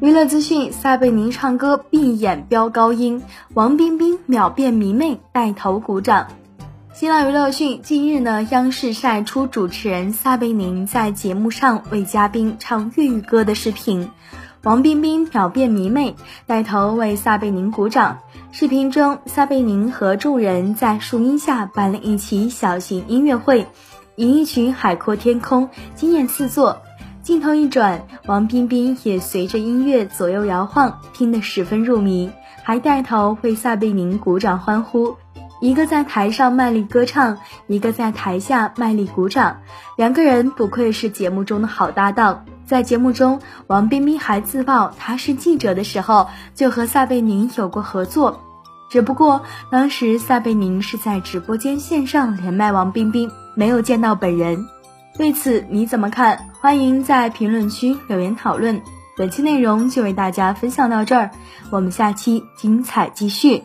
娱乐资讯：撒贝宁唱歌闭眼飙高音，王冰冰秒变迷妹带头鼓掌。新浪娱乐讯，近日呢，央视晒出主持人撒贝宁在节目上为嘉宾唱粤语歌的视频，王冰冰秒变迷妹，带头为撒贝宁鼓掌。视频中，撒贝宁和众人在树荫下办了一起小型音乐会，演一曲《海阔天空》，惊艳四座。镜头一转，王冰冰也随着音乐左右摇晃，听得十分入迷，还带头为撒贝宁鼓掌欢呼。一个在台上卖力歌唱，一个在台下卖力鼓掌，两个人不愧是节目中的好搭档。在节目中，王冰冰还自曝她是记者的时候，就和撒贝宁有过合作，只不过当时撒贝宁是在直播间线上连麦王冰冰，没有见到本人。对此你怎么看？欢迎在评论区留言讨论。本期内容就为大家分享到这儿，我们下期精彩继续。